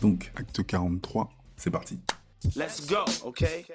Donc, acte 43, c'est parti. Let's go, okay?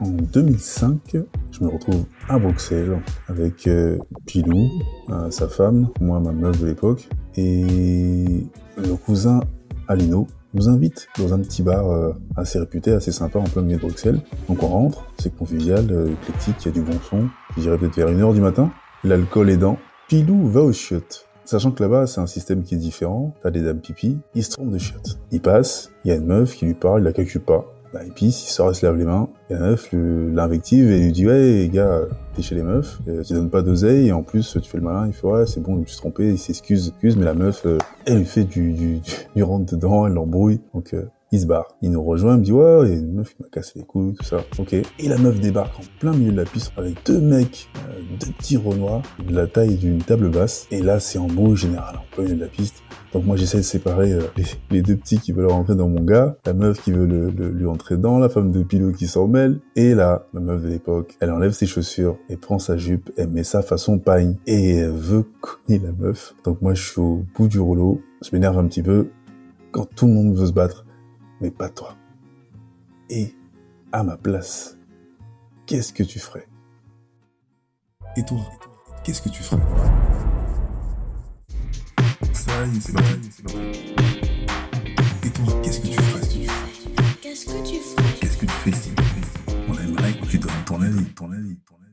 En 2005, je me retrouve à Bruxelles avec euh, Pilou, euh, sa femme, moi ma meuf de l'époque, et le cousin Alino nous invite dans un petit bar euh, assez réputé, assez sympa en plein milieu de Bruxelles. Donc on rentre, c'est convivial, euh, éclectique, il y a du bon son, je dirais peut-être vers 1h du matin, l'alcool aidant. Pilou va aux chiottes. Sachant que là-bas, c'est un système qui est différent, t'as des dames pipi, il se trompe de chiottes. Il passe, il y a une meuf qui lui parle, il la calcule pas. Bah, il pisse, il sort, il se lave les mains. Et la meuf l'invective et lui dit Ouais, gars, t'es chez les meufs, euh, tu donnes pas d'oseille, et en plus, tu fais le malin. Il fait Ouais, c'est bon, je me suis trompé, il s'excuse, excuse, mais la meuf, euh, elle fait du, du, du, du rentre dedans, elle l'embrouille. Donc, euh, il se barre. Il nous rejoint, il me dit Ouais, et une meuf qui m'a cassé les couilles, tout ça. Ok. Et la meuf débarque en plein milieu de la piste avec deux mecs, euh, deux petits renois, de la taille d'une table basse. Et là, c'est embrouille générale, en plein milieu de la piste. Donc moi j'essaie de séparer euh, les, deux petits qui veulent rentrer dans mon gars, la meuf qui veut le, lui entrer dedans, la femme de pilot qui s'en mêle, et là, ma meuf de l'époque, elle enlève ses chaussures, et prend sa jupe, elle met ça façon paille, et elle veut cogner la meuf. Donc moi je suis au bout du rouleau, je m'énerve un petit peu, quand tout le monde veut se battre, mais pas toi. Et, à ma place, qu'est-ce que tu ferais? Et toi, qu'est-ce que tu ferais? Ça y est, c'est parti, c'est parti. Et toi, qu'est-ce que tu ferais? Qu'est-ce que tu ferais? Qu'est-ce que tu fais si On aimerait que tu donnes ton avis, ton avis, ton avis.